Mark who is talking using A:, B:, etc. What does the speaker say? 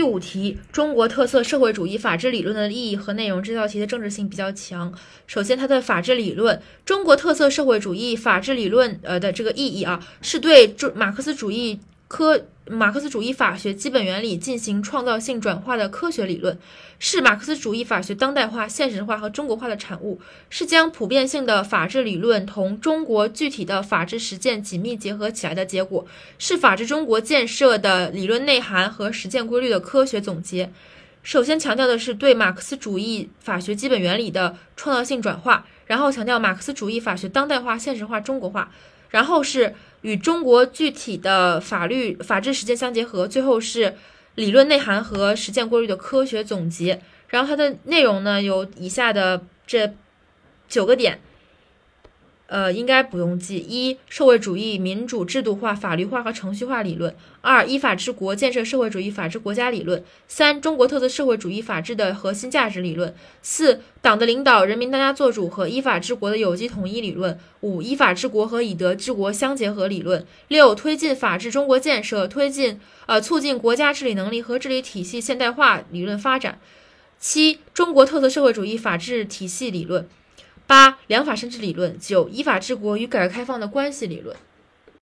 A: 第五题，中国特色社会主义法治理论的意义和内容，这道题的政治性比较强。首先，它的法治理论，中国特色社会主义法治理论，呃的这个意义啊，是对中马克思主义科马克思主义法学基本原理进行创造性转化的科学理论，是马克思主义法学当代化、现实化和中国化的产物，是将普遍性的法治理论同中国具体的法治实践紧密结合起来的结果，是法治中国建设的理论内涵和实践规律的科学总结。首先强调的是对马克思主义法学基本原理的创造性转化，然后强调马克思主义法学当代化、现实化、中国化，然后是。与中国具体的法律法治实践相结合，最后是理论内涵和实践规律的科学总结。然后它的内容呢有以下的这九个点。呃，应该不用记。一、社会主义民主制度化、法律化和程序化理论；二、依法治国建设社会主义法治国家理论；三、中国特色社会主义法治的核心价值理论；四、党的领导、人民当家作主和依法治国的有机统一理论；五、依法治国和以德治国相结合理论；六、推进法治中国建设，推进呃促进国家治理能力和治理体系现代化理论发展；七、中国特色社会主义法治体系理论。八、良法生治理论；九、依法治国与改革开放的关系理论。